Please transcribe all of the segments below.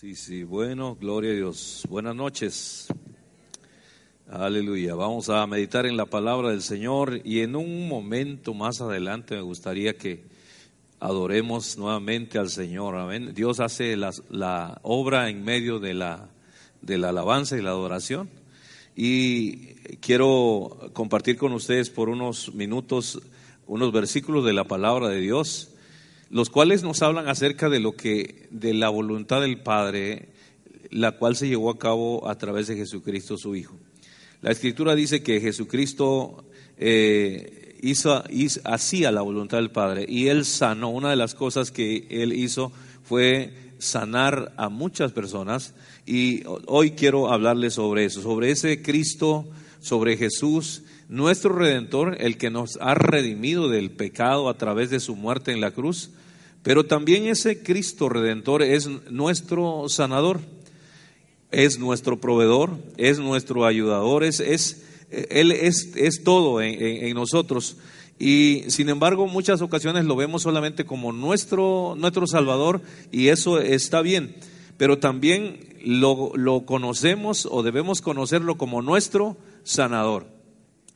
Sí, sí, bueno, gloria a Dios. Buenas noches. Aleluya. Vamos a meditar en la palabra del Señor y en un momento más adelante me gustaría que adoremos nuevamente al Señor. Amén. Dios hace la, la obra en medio de la, de la alabanza y la adoración. Y quiero compartir con ustedes por unos minutos unos versículos de la palabra de Dios los cuales nos hablan acerca de lo que, de la voluntad del Padre, la cual se llevó a cabo a través de Jesucristo su Hijo. La Escritura dice que Jesucristo eh, hizo, hacía la voluntad del Padre y Él sanó. Una de las cosas que Él hizo fue sanar a muchas personas y hoy quiero hablarles sobre eso, sobre ese Cristo, sobre Jesús, nuestro Redentor, el que nos ha redimido del pecado a través de su muerte en la cruz pero también ese Cristo redentor es nuestro sanador, es nuestro proveedor, es nuestro ayudador, es, Él es, es todo en, nosotros. Y sin embargo, muchas ocasiones lo vemos solamente como nuestro, nuestro Salvador y eso está bien. Pero también lo, lo conocemos o debemos conocerlo como nuestro sanador.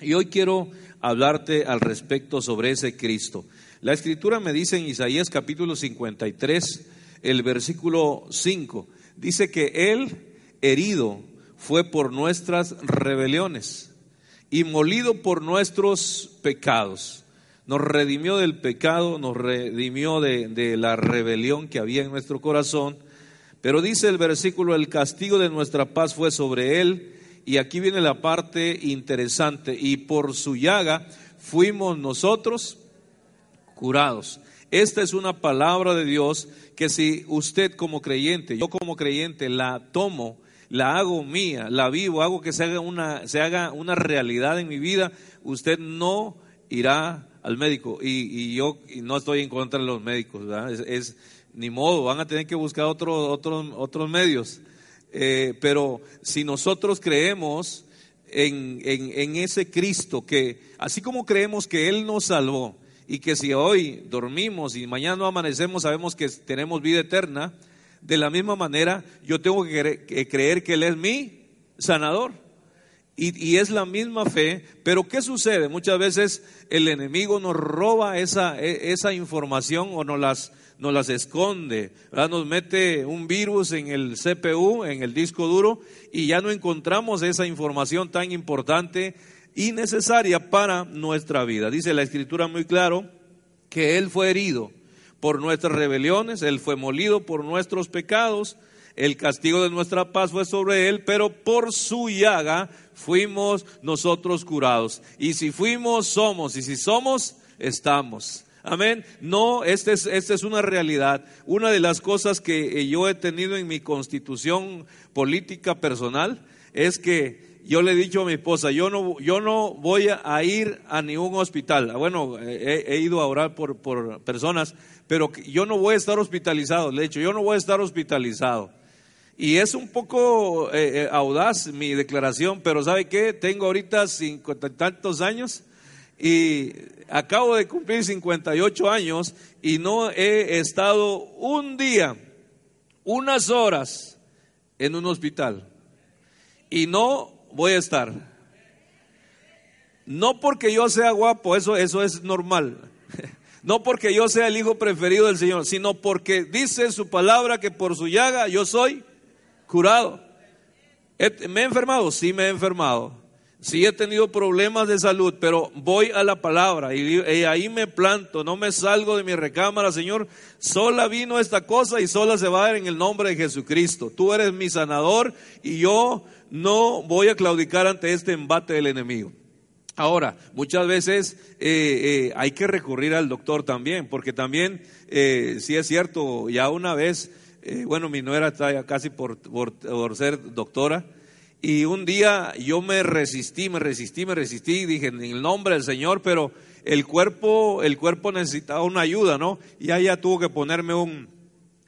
Y hoy quiero hablarte al respecto sobre ese Cristo. La escritura me dice en Isaías capítulo 53, el versículo 5, dice que Él herido fue por nuestras rebeliones y molido por nuestros pecados. Nos redimió del pecado, nos redimió de, de la rebelión que había en nuestro corazón. Pero dice el versículo, el castigo de nuestra paz fue sobre Él. Y aquí viene la parte interesante. Y por su llaga fuimos nosotros curados. Esta es una palabra de Dios que si usted como creyente, yo como creyente la tomo, la hago mía, la vivo, hago que se haga una, se haga una realidad en mi vida, usted no irá al médico. Y, yo no estoy en contra de los médicos, es, ni modo, van a tener que buscar otros otros otros medios. Eh, pero si nosotros creemos en, en ese Cristo que, así como creemos que Él nos salvó, y que si hoy dormimos y mañana no amanecemos sabemos que tenemos vida eterna, de la misma manera yo tengo que creer que Él es mi sanador. Y, es la misma fe, pero ¿qué sucede? Muchas veces el enemigo nos roba esa, e, esa información o nos las, nos las esconde, nos mete un virus en el CPU, en el disco duro, y ya no encontramos esa información tan importante y necesaria para nuestra vida. Dice la escritura muy claro que Él fue herido por nuestras rebeliones, Él fue molido por nuestros pecados, el castigo de nuestra paz fue sobre Él, pero por su llaga fuimos nosotros curados. Y si fuimos, somos, y si somos, estamos. Amén. No, esta es, esta es una realidad. Una de las cosas que yo he tenido en mi constitución política personal es que yo le he dicho a mi esposa, yo no, yo no voy a ir a ningún hospital. Ah, bueno, he, ido a orar por, por, personas, pero yo no voy a estar hospitalizado. Le he dicho, yo no voy a estar hospitalizado. Y es un poco eh, eh, audaz mi declaración, pero ¿sabe qué? Tengo ahorita cincuenta y tantos años y acabo de cumplir 58 años y no he estado un día, unas horas en un hospital. Y no voy a estar. No porque yo sea guapo, eso, eso es normal. No porque yo sea el hijo preferido del Señor, sino porque dice su palabra que por su llaga yo soy curado. ¿Me he enfermado? Sí, me he enfermado. Sí he tenido problemas de salud, pero voy a la palabra y, y, ahí me planto, no me salgo de mi recámara, Señor. Sola vino esta cosa y sola se va a dar en el nombre de Jesucristo. Tú eres mi sanador y yo no voy a claudicar ante este embate del enemigo. Ahora, muchas veces eh, eh, hay que recurrir al doctor también, porque también, eh, si es cierto, ya una vez, bueno, mi nuera está ya casi por, por, ser doctora, y un día yo me resistí, me resistí, me resistí, y dije, en el nombre del Señor, pero el cuerpo, el cuerpo necesitaba una ayuda, ¿no? Y ella tuvo que ponerme un,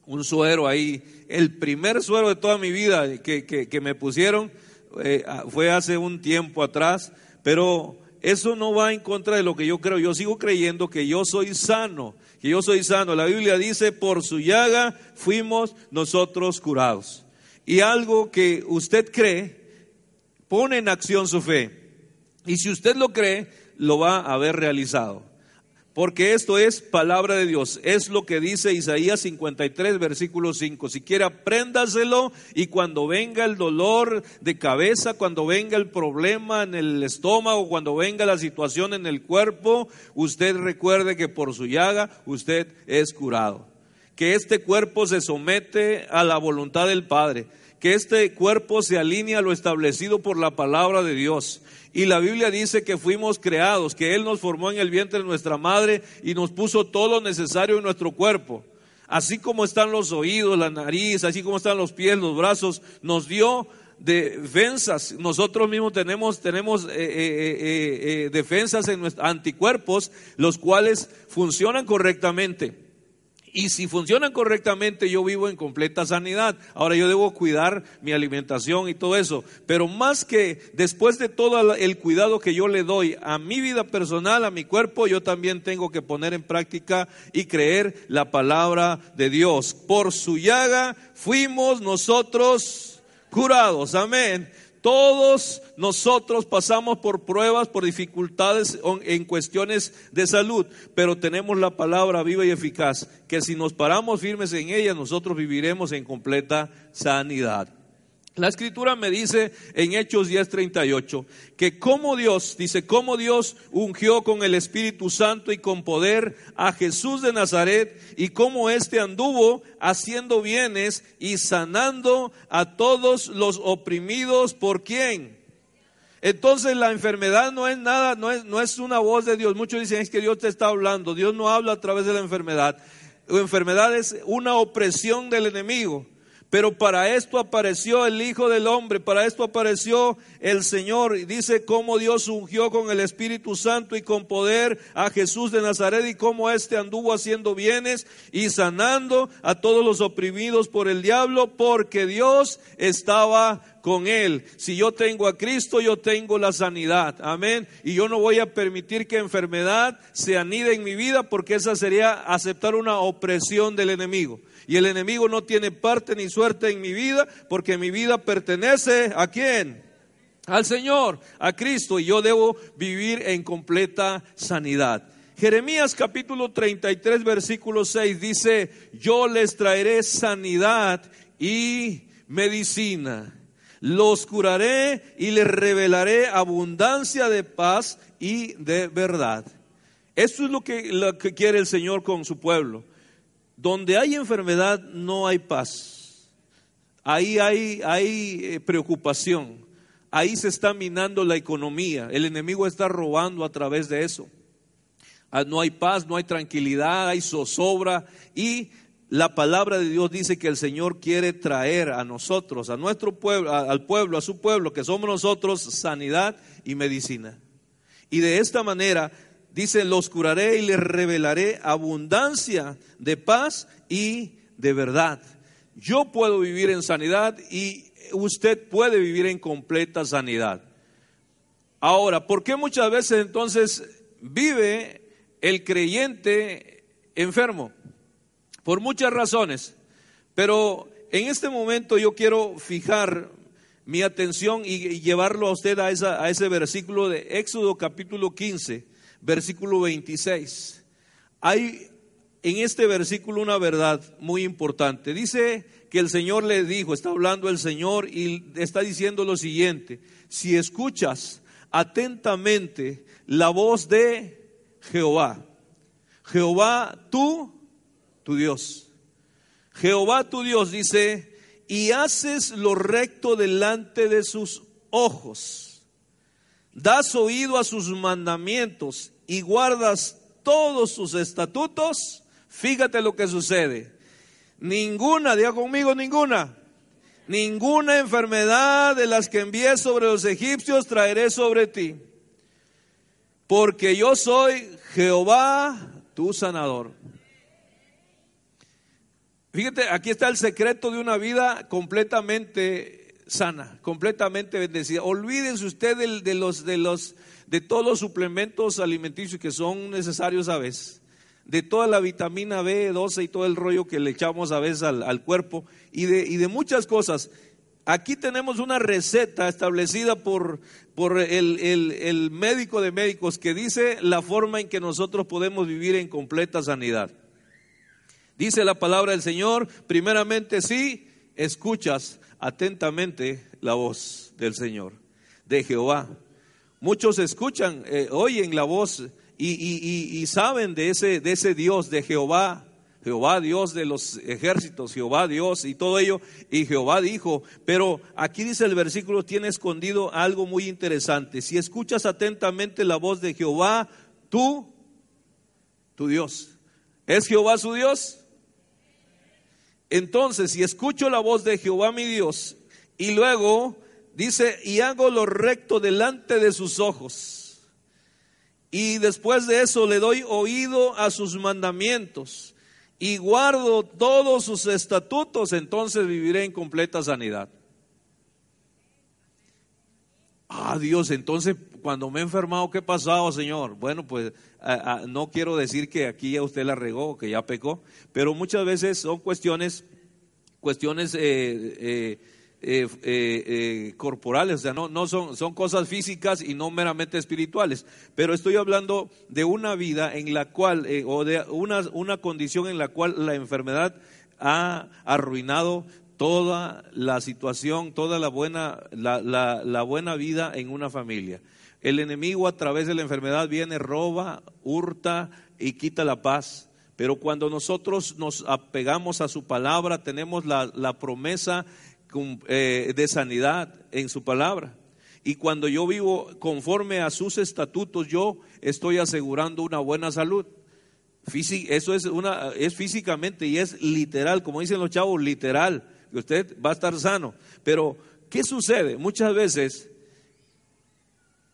un suero ahí. El primer suero de toda mi vida que, que, me pusieron eh, fue hace un tiempo atrás, pero eso no va en contra de lo que yo creo. Yo sigo creyendo que yo soy sano, que yo soy sano. La Biblia dice, por su llaga fuimos nosotros curados. Y algo que usted cree, pone en acción su fe. Y si usted lo cree, lo va a haber realizado porque esto es palabra de Dios. Es lo que dice Isaías 53, versículo 5. Si quiere, apréndaselo y cuando venga el dolor de cabeza, cuando venga el problema en el estómago, cuando venga la situación en el cuerpo, usted recuerde que por su llaga usted es curado. Que este cuerpo se somete a la voluntad del Padre. Que este cuerpo se alinea a lo establecido por la palabra de Dios y la Biblia dice que fuimos creados, que Él nos formó en el vientre de nuestra madre y nos puso todo lo necesario en nuestro cuerpo. Así como están los oídos, la nariz, así como están los pies, los brazos, nos dio defensas. Nosotros mismos tenemos, tenemos eh, eh, eh, defensas en nuestros anticuerpos, los cuales funcionan correctamente. Y si funcionan correctamente, yo vivo en completa sanidad. Ahora yo debo cuidar mi alimentación y todo eso. Pero más que después de todo el cuidado que yo le doy a mi vida personal, a mi cuerpo, yo también tengo que poner en práctica y creer la palabra de Dios. Por su llaga fuimos nosotros curados. Amén. Todos nosotros pasamos por pruebas, por dificultades en cuestiones de salud, pero tenemos la palabra viva y eficaz, que si nos paramos firmes en ella, nosotros viviremos en completa sanidad. La escritura me dice en Hechos 10:38 que como Dios, dice, como Dios ungió con el Espíritu Santo y con poder a Jesús de Nazaret y como éste anduvo haciendo bienes y sanando a todos los oprimidos por quién. Entonces la enfermedad no es nada, no es, no es una voz de Dios. Muchos dicen es que Dios te está hablando. Dios no habla a través de la enfermedad. La enfermedad es una opresión del enemigo. Pero para esto apareció el Hijo del Hombre, para esto apareció el Señor. Y dice cómo Dios ungió con el Espíritu Santo y con poder a Jesús de Nazaret y cómo éste anduvo haciendo bienes y sanando a todos los oprimidos por el diablo, porque Dios estaba con él. Si yo tengo a Cristo, yo tengo la sanidad. Amén. Y yo no voy a permitir que enfermedad se anide en mi vida porque esa sería aceptar una opresión del enemigo. Y el enemigo no tiene parte ni suerte en mi vida porque mi vida pertenece a quién? Al Señor, a Cristo. Y yo debo vivir en completa sanidad. Jeremías capítulo 33 versículo 6 dice, yo les traeré sanidad y medicina. Los curaré y les revelaré abundancia de paz y de verdad. Eso es lo que, lo que quiere el Señor con su pueblo. Donde hay enfermedad no hay paz. Ahí hay, eh, preocupación. Ahí se está minando la economía. El enemigo está robando a través de eso. Ah, no hay paz, no hay tranquilidad, hay zozobra. Y la palabra de Dios dice que el Señor quiere traer a nosotros, a nuestro pueblo, al pueblo, a su pueblo, que somos nosotros, sanidad y medicina. Y de esta manera dice, los curaré y les revelaré abundancia de paz y de verdad. Yo puedo vivir en sanidad y usted puede vivir en completa sanidad. Ahora, ¿por qué muchas veces entonces vive el creyente enfermo? Por muchas razones. Pero en este momento yo quiero fijar mi atención y llevarlo a usted a, ese versículo de Éxodo capítulo 15 versículo 26. Hay en este versículo una verdad muy importante. Dice que el Señor le dijo, está hablando el Señor y está diciendo lo siguiente, si escuchas atentamente la voz de Jehová, Jehová tú, tu Dios, Jehová tu Dios dice, y haces lo recto delante de sus ojos, das oído a sus mandamientos y guardas todos sus estatutos, fíjate lo que sucede. Ninguna, diga conmigo, ninguna. Ninguna enfermedad de las que envié sobre los egipcios traeré sobre ti. Porque yo soy Jehová, tu sanador. Fíjate, aquí está el secreto de una vida completamente sana, completamente bendecida. Olvídense usted de, los, de, los, de todos los suplementos alimenticios que son necesarios a veces, de toda la vitamina B12 y todo el rollo que le echamos a veces al, cuerpo y de, y de muchas cosas. Aquí tenemos una receta establecida por, por el, el, médico de médicos que dice la forma en que nosotros podemos vivir en completa sanidad. Dice la palabra del Señor, primeramente sí, escuchas atentamente la voz del Señor, de Jehová. Muchos escuchan, eh, oyen la voz y, y, saben de ese, de ese Dios, de Jehová, Jehová Dios de los ejércitos, Jehová Dios y todo ello. Y Jehová dijo, pero aquí dice el versículo, tiene escondido algo muy interesante. Si escuchas atentamente la voz de Jehová, tú, tu Dios. ¿Es Jehová su Dios? Entonces, si escucho la voz de Jehová mi Dios y luego dice, y hago lo recto delante de sus ojos, y después de eso le doy oído a sus mandamientos y guardo todos sus estatutos, entonces viviré en completa sanidad. Ah, Dios, entonces cuando me he enfermado, ¿qué ha pasado, Señor? Bueno, pues no quiero decir que aquí ya usted la regó, que ya pecó, pero muchas veces son cuestiones, cuestiones eh, eh, eh, eh, corporales, o sea, no, no son, son cosas físicas y no meramente espirituales, pero estoy hablando de una vida en la cual, eh, o de una, una condición en la cual la enfermedad ha arruinado toda la situación, toda la buena, la, la, la buena vida en una familia. El enemigo a través de la enfermedad viene, roba, hurta y quita la paz. Pero cuando nosotros nos apegamos a su palabra, tenemos la, la promesa eh, de sanidad en su palabra. Y cuando yo vivo conforme a sus estatutos, yo estoy asegurando una buena salud. Eso es, una, es físicamente y es literal, como dicen los chavos, literal, que usted va a estar sano. Pero, ¿qué sucede? Muchas veces,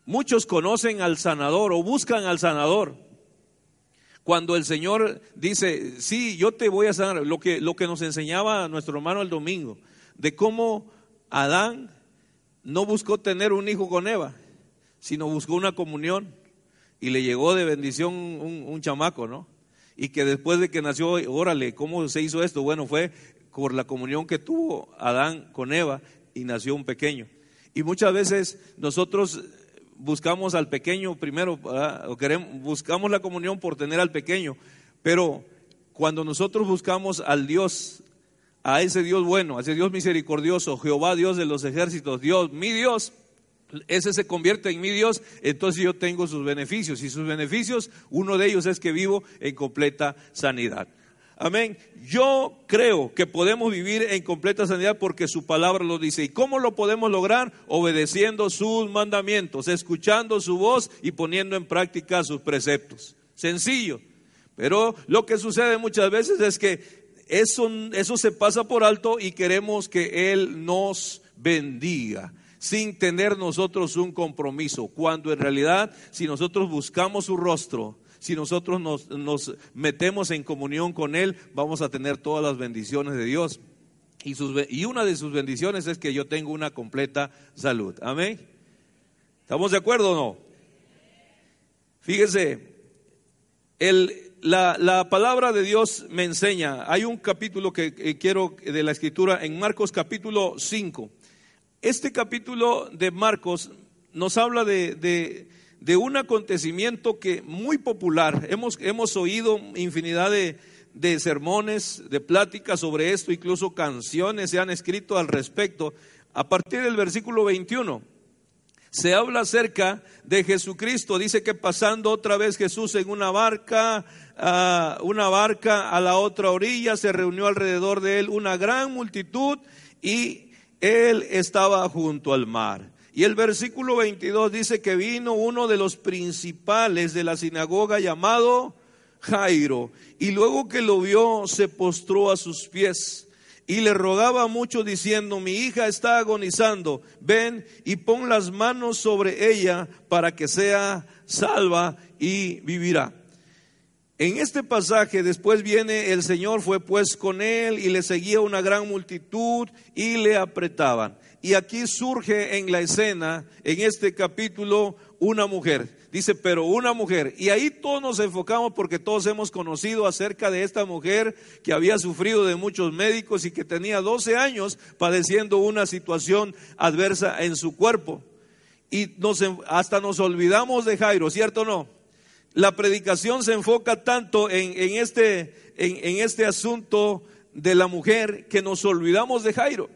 muchos conocen al sanador o buscan al sanador. Cuando el Señor dice, sí, yo te voy a sanar, lo que, lo que nos enseñaba nuestro hermano el domingo, de cómo Adán no buscó tener un hijo con Eva, sino buscó una comunión y le llegó de bendición un, chamaco, ¿no? Y que después de que nació, órale, ¿cómo se hizo esto? Bueno, fue por la comunión que tuvo Adán con Eva y nació un pequeño. Y muchas veces nosotros buscamos al pequeño primero, o queremos, buscamos la comunión por tener al pequeño, pero cuando nosotros buscamos al Dios a ese Dios bueno, a ese Dios misericordioso, Jehová Dios de los ejércitos, Dios, mi Dios, ese se convierte en mi Dios, entonces yo tengo sus beneficios. Y sus beneficios, uno de ellos es que vivo en completa sanidad. Amén. Yo creo que podemos vivir en completa sanidad porque su palabra lo dice. ¿Y cómo lo podemos lograr? Obedeciendo sus mandamientos, escuchando su voz y poniendo en práctica sus preceptos. Sencillo. Pero lo que sucede muchas veces es que eso, eso se pasa por alto y queremos que Él nos bendiga sin tener nosotros un compromiso, cuando en realidad si nosotros buscamos su rostro, si nosotros nos, nos, metemos en comunión con Él, vamos a tener todas las bendiciones de Dios. Y, sus, y una de sus bendiciones es que yo tengo una completa salud. Amén. ¿Estamos de acuerdo o no? Fíjese, el, la, palabra de Dios me enseña, hay un capítulo que, quiero de la escritura en Marcos capítulo 5. Este capítulo de Marcos nos habla de, un acontecimiento que muy popular, hemos, hemos oído infinidad de, de sermones, de pláticas sobre esto, incluso canciones se han escrito al respecto, a partir del versículo 21 se habla acerca de Jesucristo. Dice que pasando otra vez Jesús en una barca, una barca a la otra orilla, se reunió alrededor de él una gran multitud y él estaba junto al mar. Y el versículo 22 dice que vino uno de los principales de la sinagoga llamado Jairo, y luego que lo vio se postró a sus pies y le rogaba mucho diciendo, mi hija está agonizando, ven y pon las manos sobre ella para que sea salva y vivirá. En este pasaje después viene el Señor fue pues con él y le seguía una gran multitud y le apretaban. Y aquí surge en la escena, en este capítulo, una mujer. Dice, pero una mujer. Y ahí todos nos enfocamos porque todos hemos conocido acerca de esta mujer que había sufrido de muchos médicos y que tenía 12 años padeciendo una situación adversa en su cuerpo. Y nos, hasta nos olvidamos de Jairo, ¿cierto o no? La predicación se enfoca tanto en, este, en este asunto de la mujer que nos olvidamos de Jairo.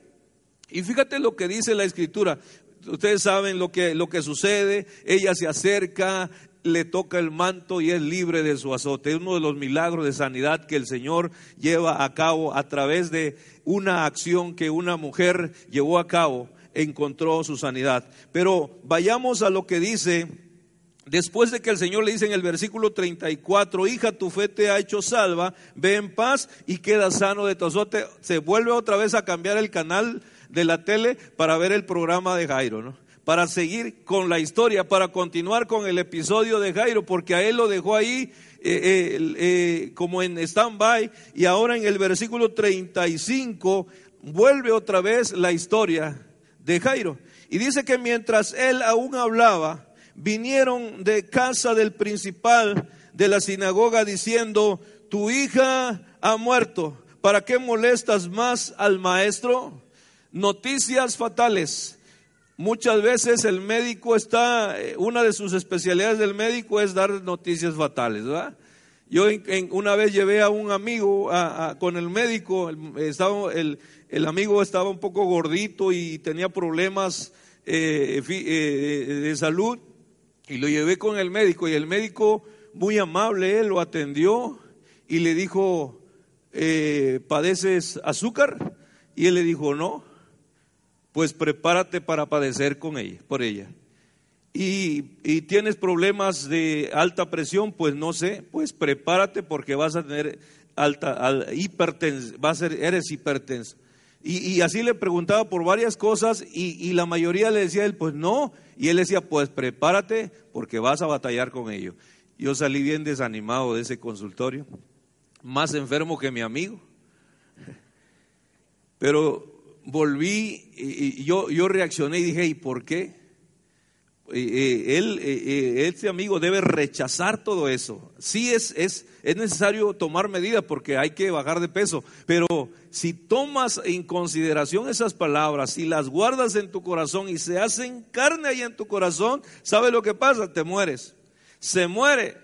Y fíjate lo que dice la escritura. Ustedes saben lo que, lo que sucede. Ella se acerca, le toca el manto y es libre de su azote. Es uno de los milagros de sanidad que el Señor lleva a cabo a través de una acción que una mujer llevó a cabo, encontró su sanidad. Pero vayamos a lo que dice, después de que el Señor le dice en el versículo 34, hija, tu fe te ha hecho salva, ve en paz y queda sano de tu azote. Se vuelve otra vez a cambiar el canal de la tele para ver el programa de Jairo, ¿no? Para seguir con la historia, para continuar con el episodio de Jairo, porque a él lo dejó ahí eh, eh, eh, como en stand-by y ahora en el versículo 35 vuelve otra vez la historia de Jairo. Y dice que mientras él aún hablaba, vinieron de casa del principal de la sinagoga diciendo, tu hija ha muerto, ¿para qué molestas más al maestro? Noticias fatales. Muchas veces el médico está, eh, una de sus especialidades del médico es dar noticias fatales. Yo en, una vez llevé a un amigo con el médico, el, estaba, el, amigo estaba un poco gordito y tenía problemas eh, eh, de salud y lo llevé con el médico y el médico muy amable, él lo atendió y le dijo, ¿padeces azúcar? Y él le dijo, no pues prepárate para padecer con ella, por ella. Y, tienes problemas de alta presión, pues no sé, pues prepárate porque vas a tener alta hipertensión, vas a ser, eres hipertenso. Y, así le preguntaba por varias cosas y, la mayoría le decía él, pues no. Y él decía, pues prepárate porque vas a batallar con ello. Yo salí bien desanimado de ese consultorio, más enfermo que mi amigo. Pero volví y yo, yo reaccioné y dije, ¿y por qué? Él, este amigo debe rechazar todo eso. Sí es, es, es necesario tomar medidas porque hay que bajar de peso, pero si tomas en consideración esas palabras y las guardas en tu corazón y se hacen carne ahí en tu corazón, ¿sabe lo que pasa? Te mueres. Se muere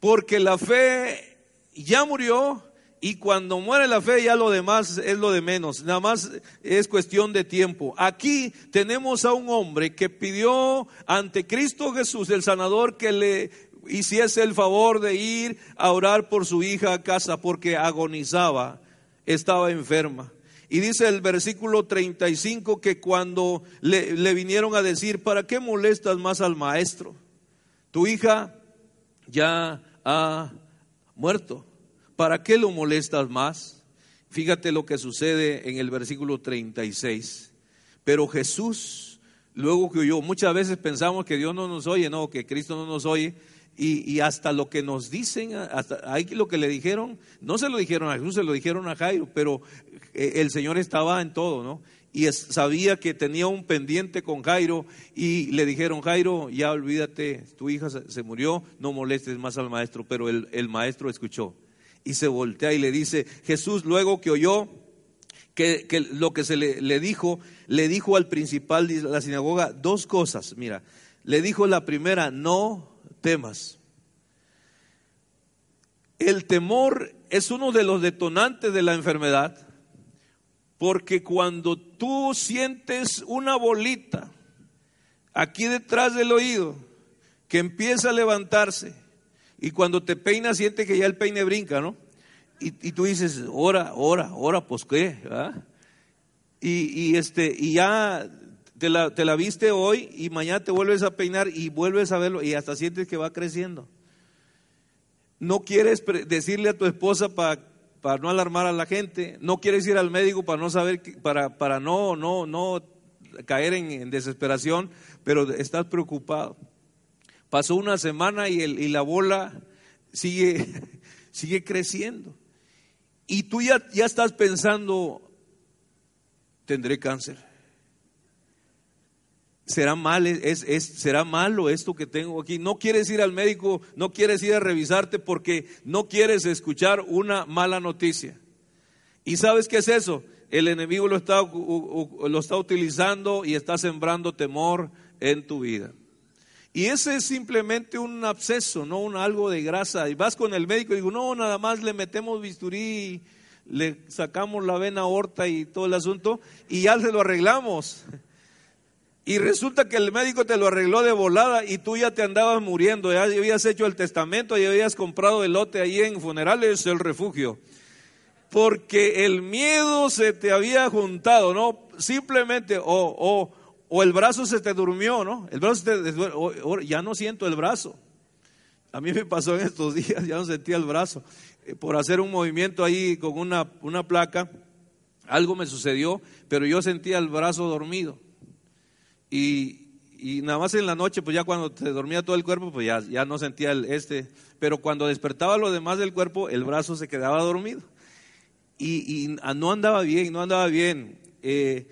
porque la fe ya murió, y cuando muere la fe ya lo demás es lo de menos, nada más es cuestión de tiempo. Aquí tenemos a un hombre que pidió ante Cristo Jesús, el sanador, que le hiciese el favor de ir a orar por su hija a casa porque agonizaba, estaba enferma. Y dice el versículo 35 que cuando le, le vinieron a decir, ¿para qué molestas más al maestro? Tu hija ya ha muerto. ¿Para qué lo molestas más? Fíjate lo que sucede en el versículo 36. Pero Jesús, luego que oyó, muchas veces pensamos que Dios no nos oye, no, que Cristo no nos oye, y, hasta lo que nos dicen, hasta ahí lo que le dijeron, no se lo dijeron a Jesús, se lo dijeron a Jairo, pero eh, el Señor estaba en todo, ¿no? Y sabía que tenía un pendiente con Jairo y le dijeron, Jairo, ya olvídate, tu hija se, murió, no molestes más al maestro, pero el maestro escuchó y se voltea y le dice, Jesús luego que oyó que, lo que se le, le, dijo, le dijo al principal de la sinagoga dos cosas. Mira, le dijo la primera, no temas. El temor es uno de los detonantes de la enfermedad, porque cuando tú sientes una bolita aquí detrás del oído que empieza a levantarse, y cuando te peinas siente que ya el peine brinca, ¿no? Y, tú dices, ora, ora, ora, pues qué, Y, este, y ya te la, te la viste hoy y mañana te vuelves a peinar y vuelves a verlo y hasta sientes que va creciendo. No quieres decirle a tu esposa para para no alarmar a la gente, no quieres ir al médico para no saber, para, para no, no, no caer en, desesperación, pero estás preocupado. Pasó una semana y, el, y la bola sigue, sigue creciendo. Y tú ya, ya estás pensando, tendré cáncer. ¿Será, mal, es, es, ¿Será malo esto que tengo aquí? No quieres ir al médico, no quieres ir a revisarte porque no quieres escuchar una mala noticia. ¿Y sabes qué es eso? El enemigo lo está, lo está utilizando y está sembrando temor en tu vida. Y ese es simplemente un absceso, no un algo de grasa. Y vas con el médico y digo, no, nada más le metemos bisturí, le sacamos la vena aorta y todo el asunto y ya se lo arreglamos. Y resulta que el médico te lo arregló de volada y tú ya te andabas muriendo, ya habías hecho el testamento, ya habías comprado el lote ahí en funerales, el refugio. Porque el miedo se te había juntado, ¿no? Simplemente, o, o, el brazo se te durmió, ¿no? El brazo te, ya no siento el brazo. A mí me pasó en estos días, ya no sentía el brazo. Eh, por hacer un movimiento ahí con una, una placa, algo me sucedió, pero yo sentía el brazo dormido. Y, nada más en la noche, pues ya cuando se dormía todo el cuerpo, pues ya, ya no sentía el este. Pero cuando despertaba lo demás del cuerpo, el brazo se quedaba dormido. Y, no andaba bien, no andaba bien. Eh,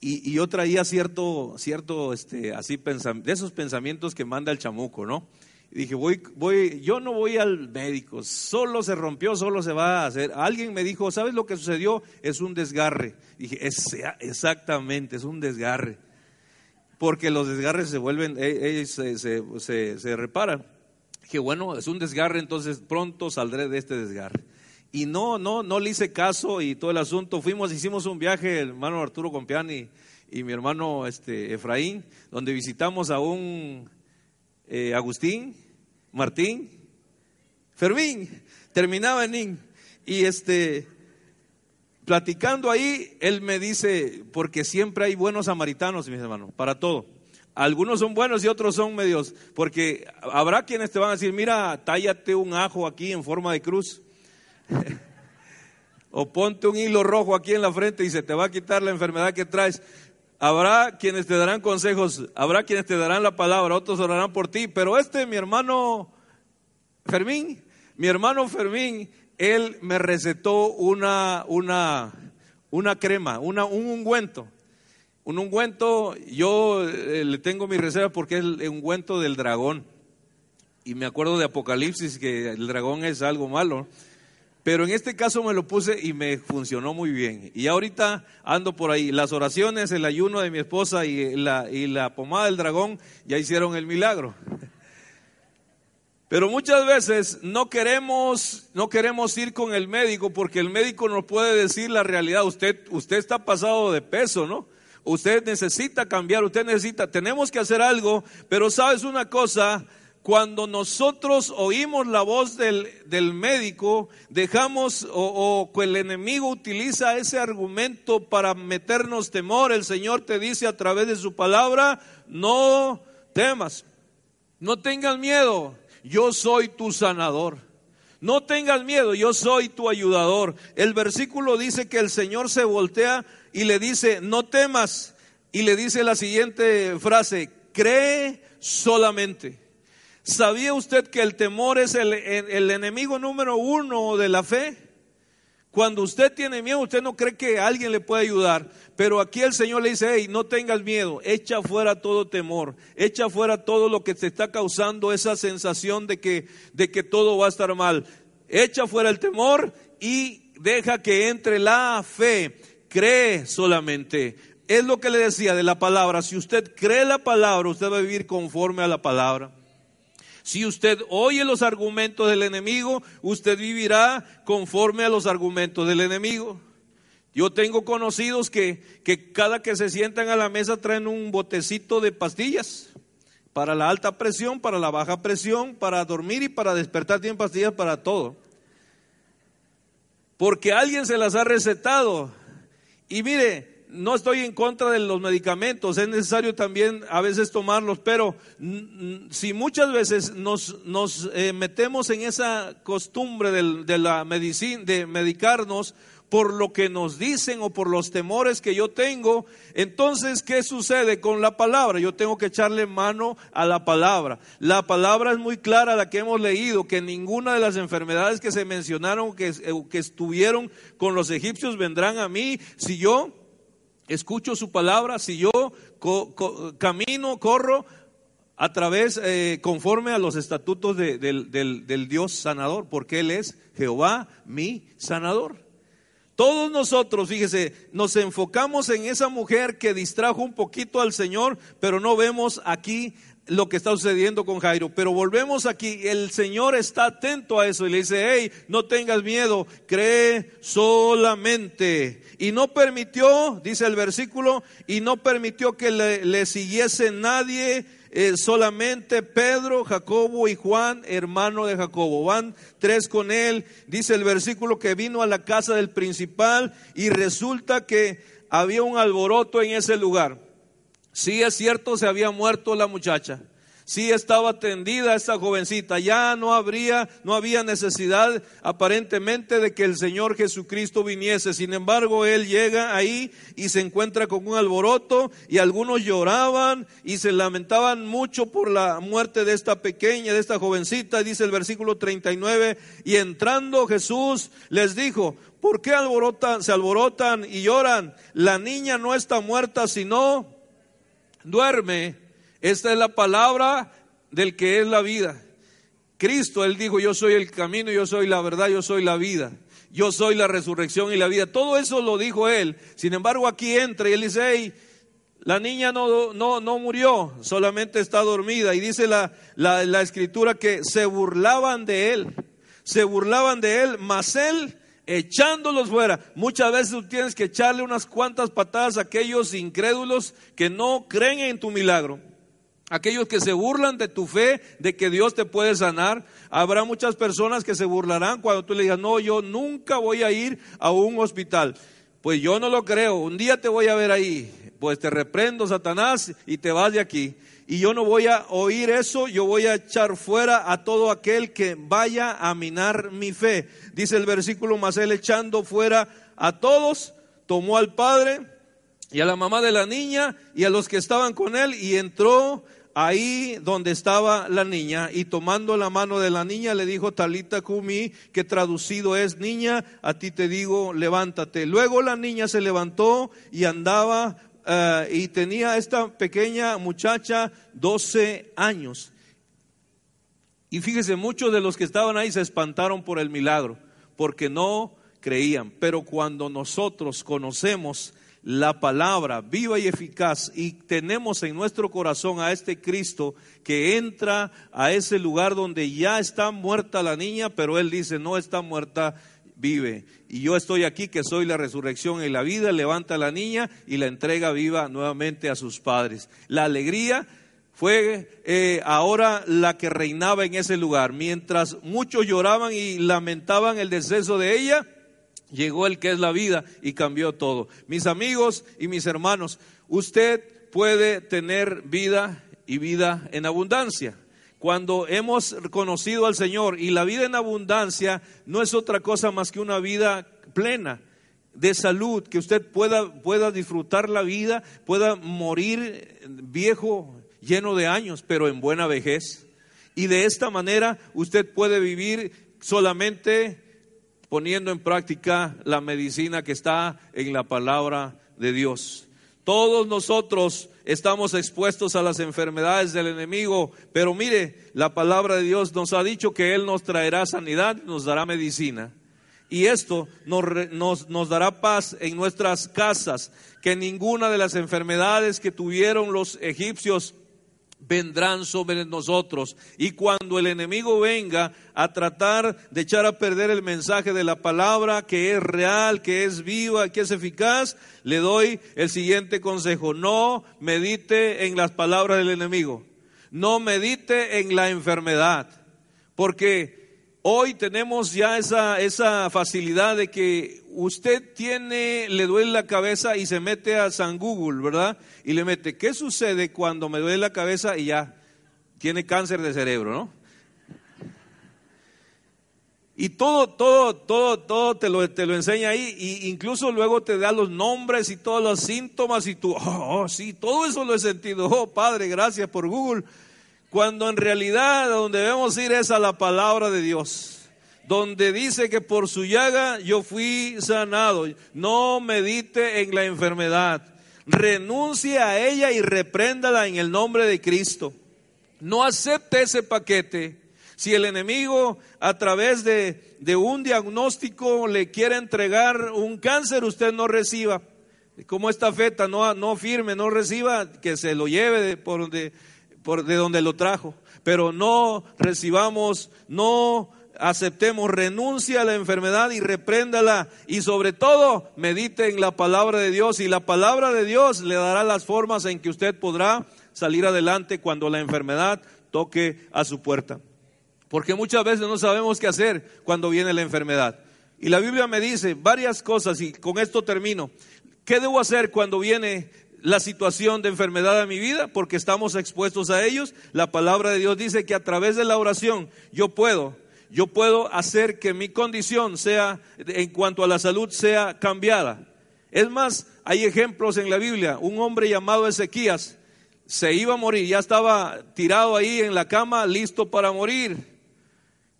y, yo traía cierto, cierto, este, así, de esos pensamientos que manda el chamuco, ¿no? Y dije, voy, voy, yo no voy al médico, solo se rompió, solo se va a hacer. Alguien me dijo, ¿sabes lo que sucedió? Es un desgarre. dije, es, exactamente, es un desgarre porque los desgarres se vuelven, eh, eh, se, se, se, reparan. Que bueno, es un desgarre, entonces pronto saldré de este desgarre. Y no, no, no le hice caso y todo el asunto. Fuimos, hicimos un viaje, el hermano Arturo Compiani y mi hermano este, Efraín, donde visitamos a un eh, Agustín, Martín, Fermín, terminaba en IN. Y este, platicando ahí, él me dice, porque siempre hay buenos samaritanos, mis hermanos, para todo. Algunos son buenos y otros son medios, porque habrá quienes te van a decir, mira, tállate un ajo aquí en forma de cruz. o ponte un hilo rojo aquí en la frente y se te va a quitar la enfermedad que traes. Habrá quienes te darán consejos, habrá quienes te darán la palabra, otros orarán por ti, pero este, mi hermano Fermín, mi hermano Fermín, él me recetó una, una, una crema, una, un ungüento. Un ungüento, yo eh, le tengo mi reserva porque es el ungüento del dragón. Y me acuerdo de Apocalipsis que el dragón es algo malo. Pero en este caso me lo puse y me funcionó muy bien. Y ahorita ando por ahí. Las oraciones, el ayuno de mi esposa y la, y la pomada del dragón ya hicieron el milagro. Pero muchas veces no queremos, no queremos ir con el médico porque el médico nos puede decir la realidad. Usted, usted está pasado de peso, ¿no? Usted necesita cambiar, usted necesita, tenemos que hacer algo, pero sabes una cosa, cuando nosotros oímos la voz del, del médico, dejamos o, o el enemigo utiliza ese argumento para meternos temor, el Señor te dice a través de su palabra, no temas, no tengas miedo, yo soy tu sanador. No tengas miedo, yo soy tu ayudador. El versículo dice que el Señor se voltea y le dice, no temas. Y le dice la siguiente frase, cree solamente. ¿Sabía usted que el temor es el, enemigo número uno de la fe? Cuando usted tiene miedo, usted no cree que alguien le puede ayudar. Pero aquí el Señor le dice, hey, no tengas miedo, echa fuera todo temor, echa fuera todo lo que te está causando esa sensación de que, de que todo va a estar mal. Echa fuera el temor y deja que entre la fe. Cree solamente. Es lo que le decía de la palabra. Si usted cree la palabra, usted va a vivir conforme a la palabra. Si usted oye los argumentos del enemigo, usted vivirá conforme a los argumentos del enemigo. Yo tengo conocidos que, que cada que se sientan a la mesa traen un botecito de pastillas para la alta presión, para la baja presión, para dormir y para despertar. Tienen pastillas para todo. Porque alguien se las ha recetado. Y mire, no estoy en contra de los medicamentos, es necesario también a veces tomarlos, pero si muchas veces nos, eh, metemos en esa costumbre de la medicina, de medicarnos, por lo que nos dicen o por los temores que yo tengo, entonces, ¿qué sucede con la palabra? Yo tengo que echarle mano a la palabra. La palabra es muy clara, la que hemos leído, que ninguna de las enfermedades que se mencionaron, que, eh, que estuvieron con los egipcios, vendrán a mí si yo escucho su palabra, si yo camino, corro a través, eh, conforme a los estatutos del, del Dios sanador, porque Él es Jehová mi sanador. Todos nosotros, fíjese, nos enfocamos en esa mujer que distrajo un poquito al Señor, pero no vemos aquí lo que está sucediendo con Jairo. Pero volvemos aquí, el Señor está atento a eso y le dice, hey, no tengas miedo, cree solamente. Y no permitió, dice el versículo, y no permitió que le, siguiese nadie eh, solamente Pedro, Jacobo y Juan, hermano de Jacobo. Van tres con él. Dice el versículo que vino a la casa del principal y resulta que había un alboroto en ese lugar. Sí es cierto, se había muerto la muchacha sí estaba tendida esta jovencita, ya no habría, no había necesidad aparentemente de que el Señor Jesucristo viniese. Sin embargo, él llega ahí y se encuentra con un alboroto y algunos lloraban y se lamentaban mucho por la muerte de esta pequeña, de esta jovencita, dice el versículo 39, y entrando Jesús les dijo, ¿por qué alborotan, se alborotan y lloran? La niña no está muerta, sino duerme. Esta es la palabra del que es la vida. Cristo, Él dijo, yo soy el camino, yo soy la verdad, yo soy la vida. Yo soy la resurrección y la vida. Todo eso lo dijo Él. Sin embargo, aquí entra y Él dice, la niña no, no, no murió, solamente está dormida. Y dice la, la, la escritura que se burlaban de Él. Se burlaban de Él, mas Él echándolos fuera. Muchas veces tú tienes que echarle unas cuantas patadas a aquellos incrédulos que no creen en tu milagro. Aquellos que se burlan de tu fe, de que Dios te puede sanar. Habrá muchas personas que se burlarán cuando tú le digas, no, yo nunca voy a ir a un hospital. Pues yo no lo creo, un día te voy a ver ahí. Pues te reprendo, Satanás, y te vas de aquí. Y yo no voy a oír eso, yo voy a echar fuera a todo aquel que vaya a minar mi fe. Dice el versículo, más él echando fuera a todos, tomó al padre y a la mamá de la niña y a los que estaban con él y entró ahí donde estaba la niña y tomando la mano de la niña le dijo Talita Kumi, que traducido es niña, a ti te digo, levántate. Luego la niña se levantó y andaba eh, y tenía esta pequeña muchacha 12 años. Y fíjese, muchos de los que estaban ahí se espantaron por el milagro, porque no creían. Pero cuando nosotros conocemos la palabra viva y eficaz y tenemos en nuestro corazón a este Cristo que entra a ese lugar donde ya está muerta la niña, pero Él dice, no está muerta, vive. Y yo estoy aquí que soy la resurrección y la vida, levanta a la niña y la entrega viva nuevamente a sus padres. La alegría fue eh, ahora la que reinaba en ese lugar. Mientras muchos lloraban y lamentaban el deceso de ella, Llegó el que es la vida y cambió todo. Mis amigos y mis hermanos, usted puede tener vida y vida en abundancia. Cuando hemos conocido al Señor y la vida en abundancia no es otra cosa más que una vida plena de salud, que usted pueda, pueda disfrutar la vida, pueda morir viejo, lleno de años, pero en buena vejez. Y de esta manera usted puede vivir solamente poniendo en práctica la medicina que está en la palabra de Dios. Todos nosotros estamos expuestos a las enfermedades del enemigo, pero mire, la palabra de Dios nos ha dicho que Él nos traerá sanidad, nos dará medicina. Y esto nos, nos, nos, dará paz en nuestras casas, que ninguna de las enfermedades que tuvieron los egipcios vendrán sobre nosotros. Y cuando el enemigo venga a tratar de echar a perder el mensaje de la palabra, que es real, que es viva, que es eficaz, le doy el siguiente consejo. No medite en las palabras del enemigo. No medite en la enfermedad. Porque Hoy tenemos ya esa, esa facilidad de que usted tiene, le duele la cabeza y se mete a San Google, ¿verdad? Y le mete, ¿qué sucede cuando me duele la cabeza y ya tiene cáncer de cerebro, ¿no? Y todo, todo, todo, todo te lo, te lo enseña ahí. Y incluso luego te da los nombres y todos los síntomas. Y tú, oh, oh, sí, todo eso lo he sentido. Oh, Padre, gracias por Google. Cuando en realidad donde debemos ir es a la palabra de Dios. Donde dice que por su llaga yo fui sanado. No medite en la enfermedad. Renuncie a ella y repréndala en el nombre de Cristo. No acepte ese paquete si el enemigo a través de, un diagnóstico le quiere entregar un cáncer, usted no reciba. Como esta feta, no, no firme, no reciba, que se lo lleve de, por donde, de donde lo trajo. Pero no recibamos, no aceptemos, renuncia a la enfermedad y repréndala. Y sobre todo, medite en la palabra de Dios. Y la palabra de Dios le dará las formas en que usted podrá salir adelante cuando la enfermedad toque a su puerta. Porque muchas veces no sabemos qué hacer cuando viene la enfermedad. Y la Biblia me dice varias cosas y con esto termino. ¿Qué debo hacer cuando viene la situación de enfermedad en mi vida? Porque estamos expuestos a ellos. La palabra de Dios dice que a través de la oración yo puedo, yo puedo hacer que mi condición sea, en cuanto a la salud, sea cambiada. Es más, hay ejemplos en la Biblia. Un hombre llamado Ezequías se iba a morir, ya estaba tirado ahí en la cama, listo para morir.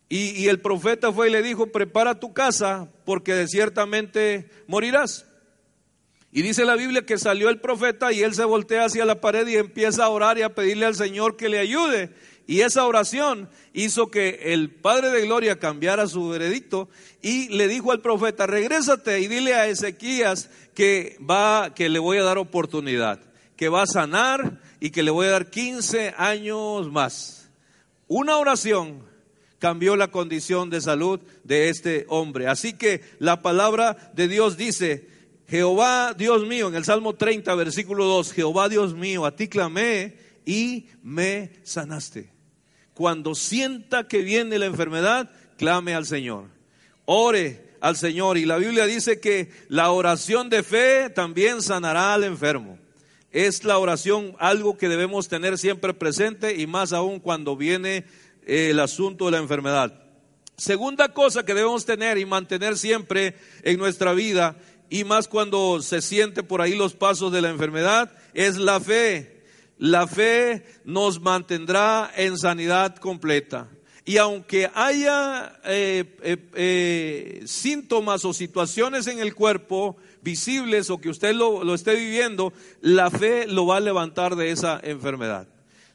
Y, el profeta fue y le dijo, prepara tu casa porque ciertamente morirás. Y dice la Biblia que salió el profeta y él se voltea hacia la pared y empieza a orar y a pedirle al Señor que le ayude. Y esa oración hizo que el Padre de Gloria cambiara su veredicto y le dijo al profeta, regrésate y dile a Ezequías que va, que le voy a dar oportunidad, que va a sanar y que le voy a dar 15 años más. Una oración cambió la condición de salud de este hombre. Así que la palabra de Dios dice, Jehová Dios mío, en el Salmo 30, versículo 2, Jehová Dios mío, a ti clamé y me sanaste. Cuando sienta que viene la enfermedad, clame al Señor. Ore al Señor. Y la Biblia dice que la oración de fe también sanará al enfermo. Es la oración algo que debemos tener siempre presente y más aún cuando viene el asunto de la enfermedad. Segunda cosa que debemos tener y mantener siempre en nuestra vida, y más cuando se siente por ahí los pasos de la enfermedad, es la fe. La fe nos mantendrá en sanidad completa. Y aunque haya eh, eh, eh, síntomas o situaciones en el cuerpo visibles o que usted lo, lo esté viviendo, la fe lo va a levantar de esa enfermedad.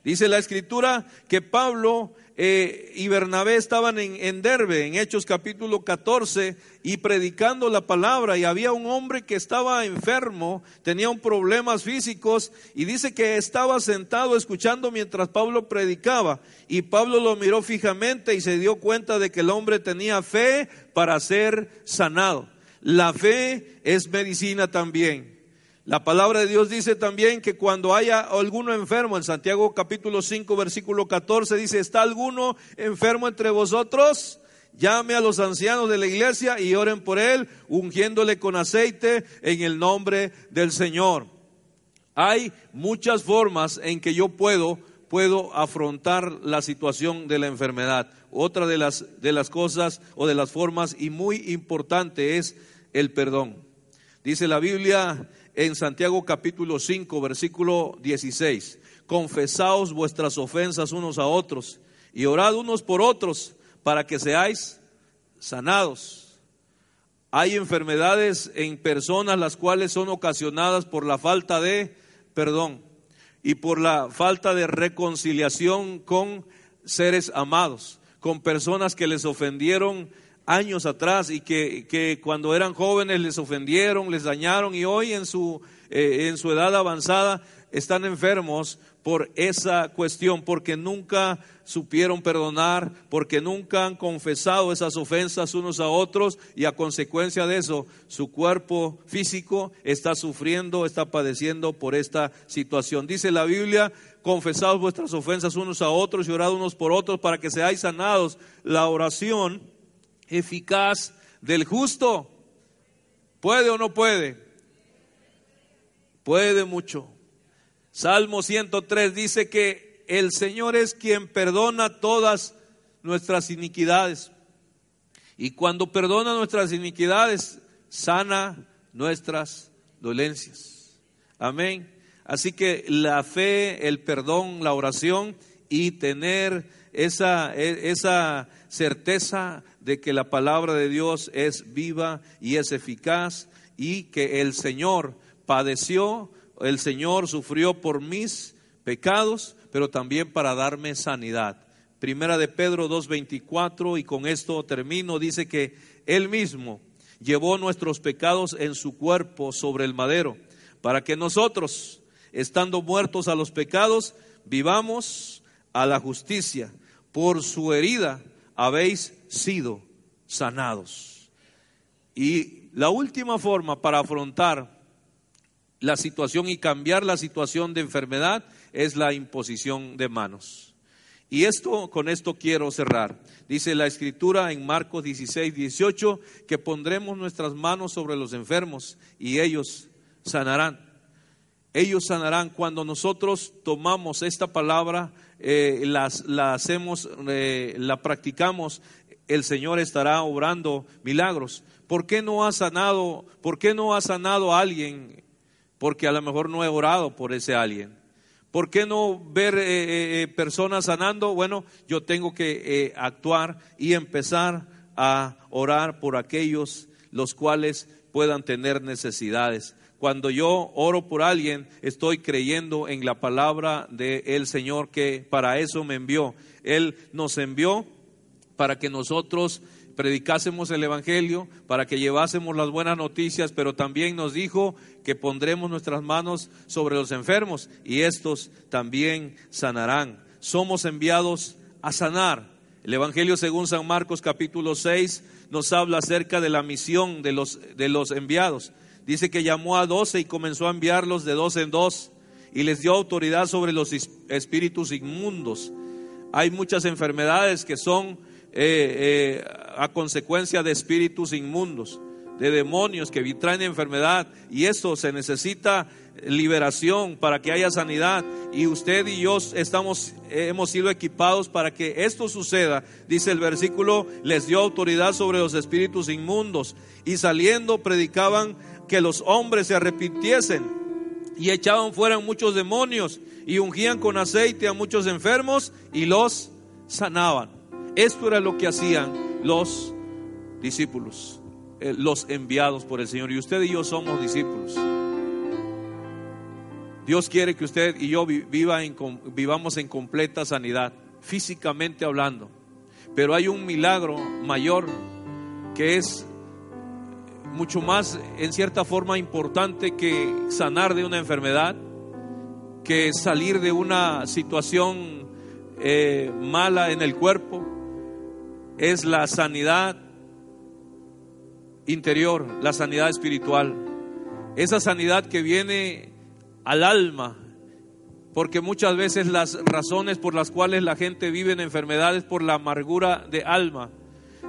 Dice la escritura que Pablo eh, y Bernabé estaban en, en, Derbe, en Hechos capítulo 14, y predicando la palabra, y había un hombre que estaba enfermo, tenía un problemas físicos, y dice que estaba sentado escuchando mientras Pablo predicaba, y Pablo lo miró fijamente y se dio cuenta de que el hombre tenía fe para ser sanado. La fe es medicina también. La palabra de Dios dice también que cuando haya alguno enfermo, en Santiago capítulo 5 versículo 14 dice, ¿está alguno enfermo entre vosotros? Llame a los ancianos de la iglesia y oren por él, ungiéndole con aceite en el nombre del Señor. Hay muchas formas en que yo puedo puedo afrontar la situación de la enfermedad. Otra de las de las cosas o de las formas y muy importante es el perdón. Dice la Biblia en Santiago capítulo 5, versículo 16. Confesaos vuestras ofensas unos a otros y orad unos por otros para que seáis sanados. Hay enfermedades en personas las cuales son ocasionadas por la falta de perdón y por la falta de reconciliación con seres amados, con personas que les ofendieron años atrás y que, cuando eran jóvenes les ofendieron, les dañaron y hoy en su, eh, en su edad avanzada están enfermos por esa cuestión, porque nunca supieron perdonar, porque nunca han confesado esas ofensas unos a otros y a consecuencia de eso su cuerpo físico está sufriendo, está padeciendo por esta situación. Dice la Biblia, confesaos vuestras ofensas unos a otros y orad unos por otros para que seáis sanados. La oración eficaz del justo. ¿Puede o no puede? Puede mucho. Salmo 103 dice que el Señor es quien perdona todas nuestras iniquidades Y cuando perdona nuestras iniquidades, sana nuestras dolencias. Amén. Así que la fe, el perdón, la oración y tener esa, e, esa certeza de que la palabra de Dios es viva y es eficaz y que el Señor padeció, el Señor sufrió por mis pecados, pero también para darme sanidad. Primera de Pedro 2.24 y con esto termino, dice que Él mismo llevó nuestros pecados en su cuerpo sobre el madero, para que nosotros, estando muertos a los pecados, vivamos a la justicia. Por su herida habéis sido sanados. Y la última forma para afrontar la situación y cambiar la situación de enfermedad es la imposición de manos. Y esto, con esto quiero cerrar. Dice la escritura en Marcos 16, 18, que pondremos nuestras manos sobre los enfermos y ellos sanarán. Ellos sanarán cuando nosotros tomamos esta palabra, eh, la hacemos, eh, la practicamos, el Señor estará obrando milagros. ¿Por qué no ha sanado? ¿Por qué no ha sanado a alguien? Porque a lo mejor no he orado por ese alguien. ¿Por qué no ver eh, eh, eh, personas sanando? Bueno, yo tengo que actuar y empezar a orar por aquellos los cuales puedan tener necesidades. Cuando yo oro por alguien, estoy creyendo en la palabra del Señor que para eso me envió. Él nos envió para que nosotros predicásemos el Evangelio, para que llevásemos las buenas noticias, pero también nos dijo que pondremos nuestras manos sobre los enfermos y estos también sanarán. Somos enviados a sanar. El Evangelio según San Marcos capítulo 6 nos habla acerca de la misión de los, de los enviados. Dice que llamó a doce y comenzó a enviarlos de dos en dos y les dio autoridad sobre los espíritus inmundos. Hay muchas enfermedades que son eh, eh, a consecuencia de espíritus inmundos, de demonios que traen enfermedad. Y eso se necesita liberación para que haya sanidad. Y usted y yo estamos, hemos sido equipados para que esto suceda. Dice el versículo, les dio autoridad sobre los espíritus inmundos. Y saliendo predicaban que los hombres se arrepintiesen y echaban fuera muchos demonios y ungían con aceite a muchos enfermos y los sanaban. Esto era lo que hacían los discípulos, eh, los enviados por el Señor. Y usted y yo somos discípulos. Dios quiere que usted y yo vivamos en completa sanidad, físicamente hablando. Pero hay un milagro mayor que es mucho más, en cierta forma, importante que sanar de una enfermedad, que salir de una situación eh, mala en el cuerpo, es la sanidad interior, la sanidad espiritual. Esa sanidad que viene al alma, porque muchas veces las razones por las cuales la gente vive en enfermedades por la amargura de alma,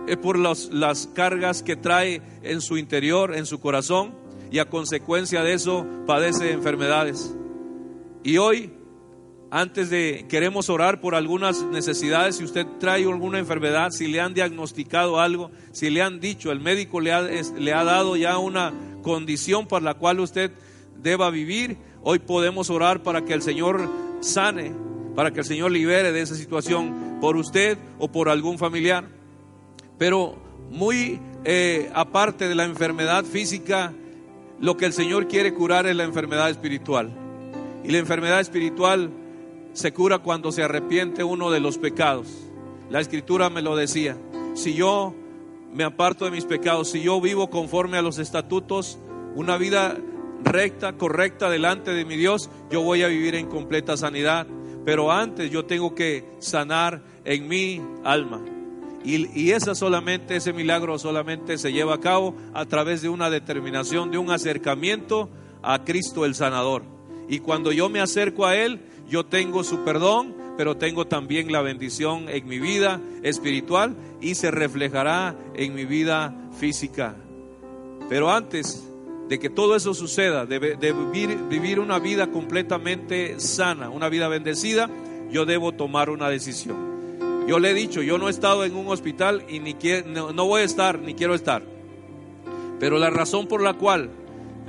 es por las cargas que trae en su interior, en su corazón, y a consecuencia de eso padece enfermedades. Y hoy antes de, queremos orar por algunas necesidades, si usted trae alguna enfermedad, si le han diagnosticado algo, si le han dicho, el médico le ha, le ha dado ya una condición para la cual usted deba vivir, hoy podemos orar para que el Señor sane, para que el Señor libere de esa situación por usted o por algún familiar. Pero muy eh, aparte de la enfermedad física, lo que el Señor quiere curar es la enfermedad espiritual. Y la enfermedad espiritual se cura cuando se arrepiente uno de los pecados. La escritura me lo decía. Si yo me aparto de mis pecados, si yo vivo conforme a los estatutos, una vida recta, correcta delante de mi Dios, yo voy a vivir en completa sanidad. Pero antes yo tengo que sanar en mi alma. Y, y esa solamente, ese milagro solamente se lleva a cabo a través de una determinación, de un acercamiento a Cristo el sanador. Y cuando yo me acerco a Él, yo tengo su perdón, pero tengo también la bendición en mi vida espiritual y se reflejará en mi vida física. Pero antes de que todo eso suceda, de, vivir, vivir una vida completamente sana, una vida bendecida, yo debo tomar una decisión. Yo le he dicho, yo no he estado en un hospital y ni quiero, no, voy a estar, ni quiero estar. Pero la razón por la cual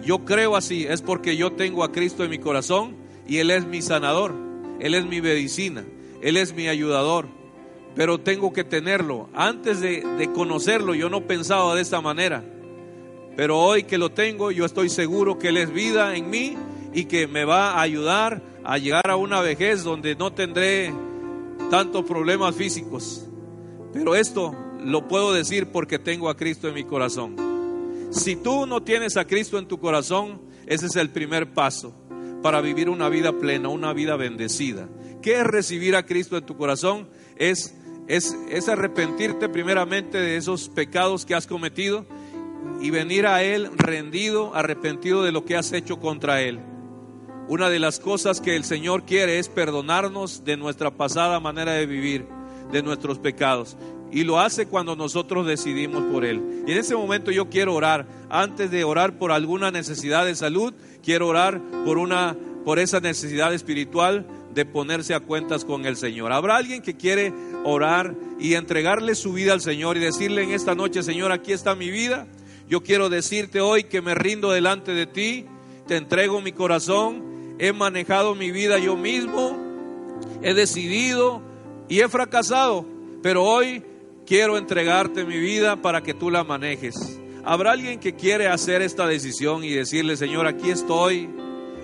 yo creo así es porque yo tengo a Cristo en mi corazón y Él es mi sanador, Él es mi medicina, Él es mi ayudador. Pero tengo que tenerlo. Antes de, conocerlo yo no pensaba de esta manera. Pero hoy que lo tengo, yo estoy seguro que Él es vida en mí y que me va a ayudar a llegar a una vejez donde no tendré tantos problemas físicos. Pero esto lo puedo decir porque tengo a Cristo en mi corazón. Si tú no tienes a Cristo en tu corazón, ese es el primer paso para vivir una vida plena, una vida bendecida. ¿Qué es recibir a Cristo en tu corazón? Es, es, es arrepentirte primeramente de esos pecados que has cometido y venir a Él rendido, arrepentido de lo que has hecho contra Él. Una de las cosas que el Señor quiere es perdonarnos de nuestra pasada manera de vivir, de nuestros pecados. Y lo hace cuando nosotros decidimos por Él. Y en ese momento yo quiero orar. Antes de orar por alguna necesidad de salud, quiero orar por, una, por esa necesidad espiritual de ponerse a cuentas con el Señor. ¿Habrá alguien que quiere orar y entregarle su vida al Señor y decirle en esta noche, Señor, aquí está mi vida? Yo quiero decirte hoy que me rindo delante de ti, te entrego mi corazón he manejado mi vida yo mismo, he decidido y he fracasado, pero hoy quiero entregarte mi vida para que tú la manejes. ¿Habrá alguien que quiere hacer esta decisión y decirle, Señor, aquí estoy,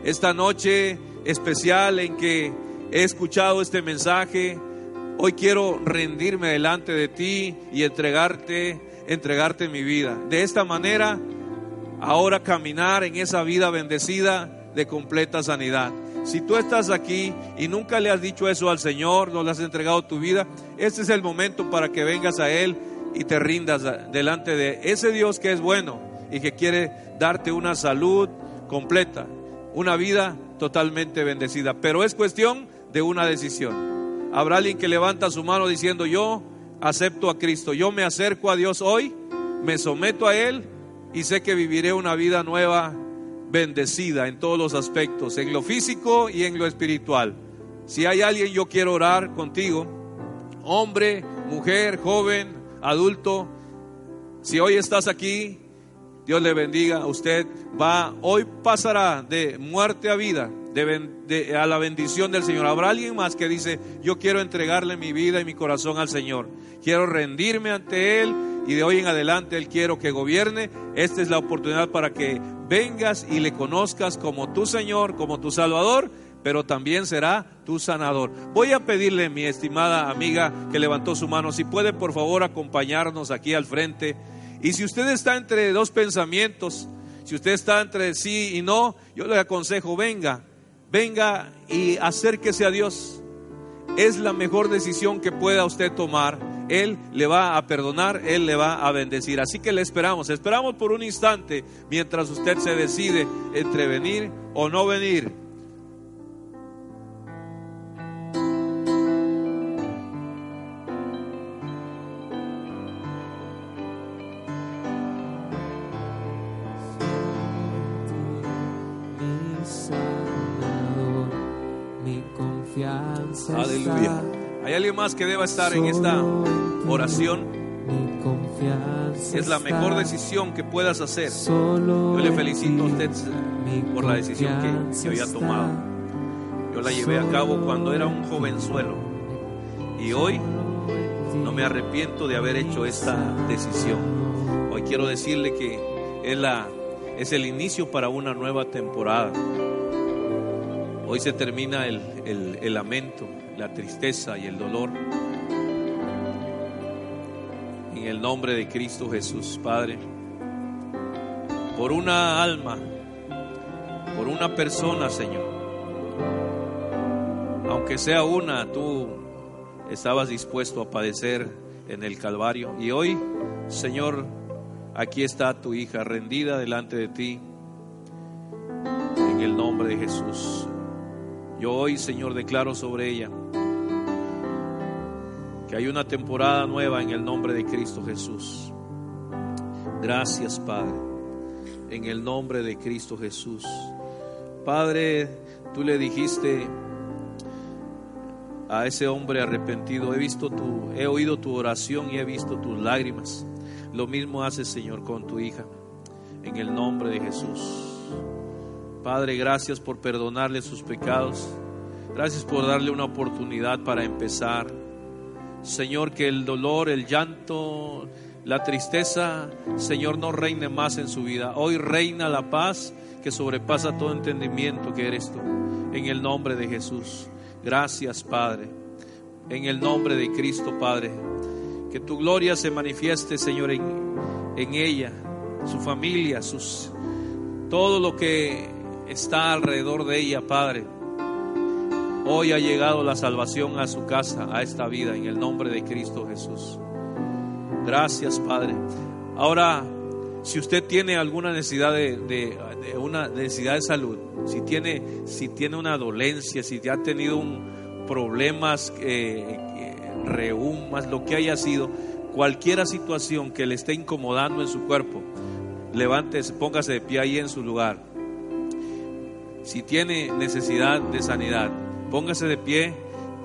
esta noche especial en que he escuchado este mensaje, hoy quiero rendirme delante de ti y entregarte, entregarte mi vida. De esta manera, ahora caminar en esa vida bendecida de completa sanidad. Si tú estás aquí y nunca le has dicho eso al Señor, no le has entregado tu vida, este es el momento para que vengas a Él y te rindas delante de ese Dios que es bueno y que quiere darte una salud completa, una vida totalmente bendecida. Pero es cuestión de una decisión. Habrá alguien que levanta su mano diciendo, yo acepto a Cristo, yo me acerco a Dios hoy, me someto a Él y sé que viviré una vida nueva bendecida en todos los aspectos, en lo físico y en lo espiritual. Si hay alguien, yo quiero orar contigo, hombre, mujer, joven, adulto. Si hoy estás aquí, Dios le bendiga. Usted va, hoy pasará de muerte a vida, a la bendición del Señor. Habrá alguien más que dice, yo quiero entregarle mi vida y mi corazón al Señor. Quiero rendirme ante Él y de hoy en adelante Él quiero que gobierne. Esta es la oportunidad para que vengas y le conozcas como tu Señor, como tu Salvador, pero también será tu sanador. Voy a pedirle, mi estimada amiga que levantó su mano, si puede por favor acompañarnos aquí al frente. Y si usted está entre dos pensamientos, si usted está entre sí y no, yo le aconsejo, venga, venga y acérquese a Dios. Es la mejor decisión que pueda usted tomar él le va a perdonar, Él le va a bendecir. Así que le esperamos, esperamos por un instante mientras usted se decide entre venir o no venir. Más que deba estar en esta oración? Es la mejor decisión que puedas hacer. Yo le felicito a usted por la decisión que, había tomado. Yo la llevé a cabo cuando era un jovenzuelo. Y hoy no me arrepiento de haber hecho esta decisión. Hoy quiero decirle que es, la, es el inicio para una nueva temporada. Hoy se termina el, el lamento, la tristeza y el dolor. En el nombre de Cristo Jesús, Padre, por una alma, por una persona, Señor, aunque sea una, tú estabas dispuesto a padecer en el Calvario. Y hoy, Señor, aquí está tu hija rendida delante de ti, en el nombre de Jesús. Yo hoy, Señor, declaro sobre ella que hay una temporada nueva en el nombre de Cristo Jesús. Gracias, Padre, en el nombre de Cristo Jesús. Padre, tú le dijiste a ese hombre arrepentido. He visto tu, he oído tu oración y he visto tus lágrimas. Lo mismo hace Señor con tu hija, en el nombre de Jesús. Padre, gracias por perdonarle sus pecados. Gracias por darle una oportunidad para empezar. Señor, que el dolor, el llanto, la tristeza, Señor, no reine más en su vida. Hoy reina la paz que sobrepasa todo entendimiento que eres tú. En el nombre de Jesús. Gracias, Padre. En el nombre de Cristo, Padre. Que tu gloria se manifieste, Señor, en, en ella, su familia, sus, todo lo que está alrededor de ella, Padre. Hoy ha llegado la salvación a su casa, a esta vida, en el nombre de Cristo Jesús. Gracias, Padre. Ahora, si usted tiene alguna necesidad de, una necesidad de salud, si tiene, si tiene una dolencia, si ha tenido un, problemas, eh, eh, reumas, lo que haya sido, cualquier situación que le esté incomodando en su cuerpo, levántese, póngase de pie ahí en su lugar. Si tiene necesidad de sanidad, póngase de pie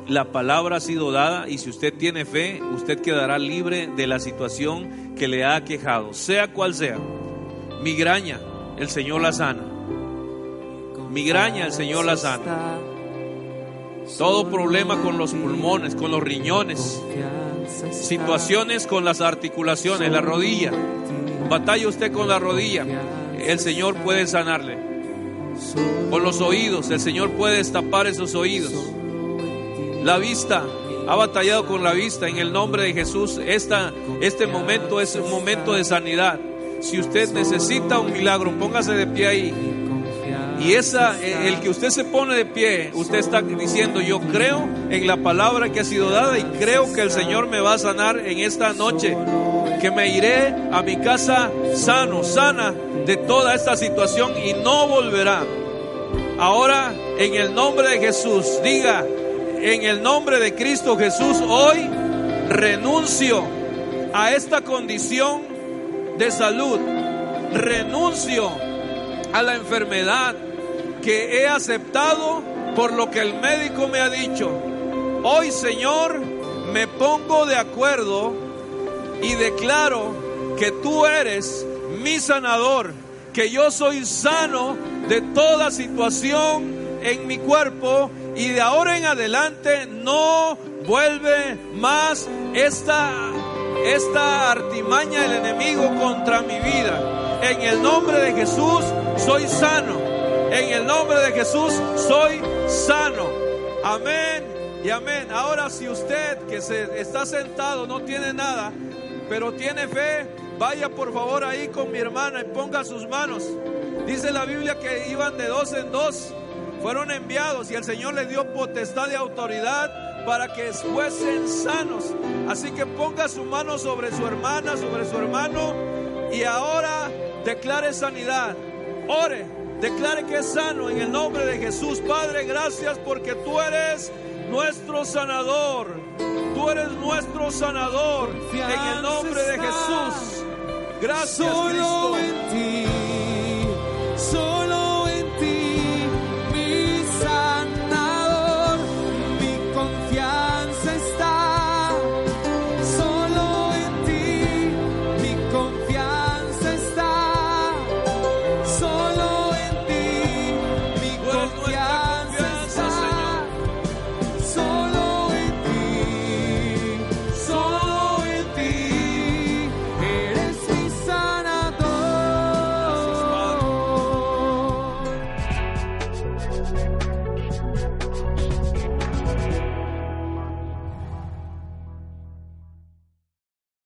la palabra ha sido dada y si usted tiene fe, usted quedará libre de la situación que le ha quejado, sea cual sea. Migraña, el Señor la sana. Migraña, el Señor la sana. Todo problema con los pulmones, con los riñones, situaciones con las articulaciones, la rodilla. Batalla usted con la rodilla, el Señor puede sanarle. Con los oídos, el Señor puede destapar esos oídos la vista, ha batallado con la vista en el nombre de Jesús. Esta, este momento es un momento de sanidad. Si usted necesita un milagro, póngase de pie ahí. Y esa, el que usted se pone de pie, usted está diciendo, yo creo en la palabra que ha sido dada y creo que el Señor me va a sanar en esta noche. Que me iré a mi casa sano, sana de toda esta situación y no volverá. Ahora, en el nombre de Jesús, diga, en el nombre de Cristo Jesús, hoy renuncio a esta condición de salud. Renuncio a la enfermedad que he aceptado por lo que el médico me ha dicho. Hoy, Señor, me pongo de acuerdo y declaro que tú eres mi sanador, que yo soy sano de toda situación en mi cuerpo y de ahora en adelante no vuelve más esta, esta artimaña del enemigo contra mi vida. En el nombre de Jesús soy sano. En el nombre de Jesús soy sano. Amén y amén. Ahora si usted que se está sentado no tiene nada, pero tiene fe, vaya por favor ahí con mi hermana y ponga sus manos. Dice la Biblia que iban de dos en dos fueron enviados y el Señor les dio potestad de autoridad para que fuesen sanos. Así que ponga su mano sobre su hermana, sobre su hermano y ahora declare sanidad. Ore, declare que es sano en el nombre de Jesús. Padre, gracias porque tú eres nuestro sanador. Tú eres nuestro sanador en el nombre de Jesús. Gracias, Cristo.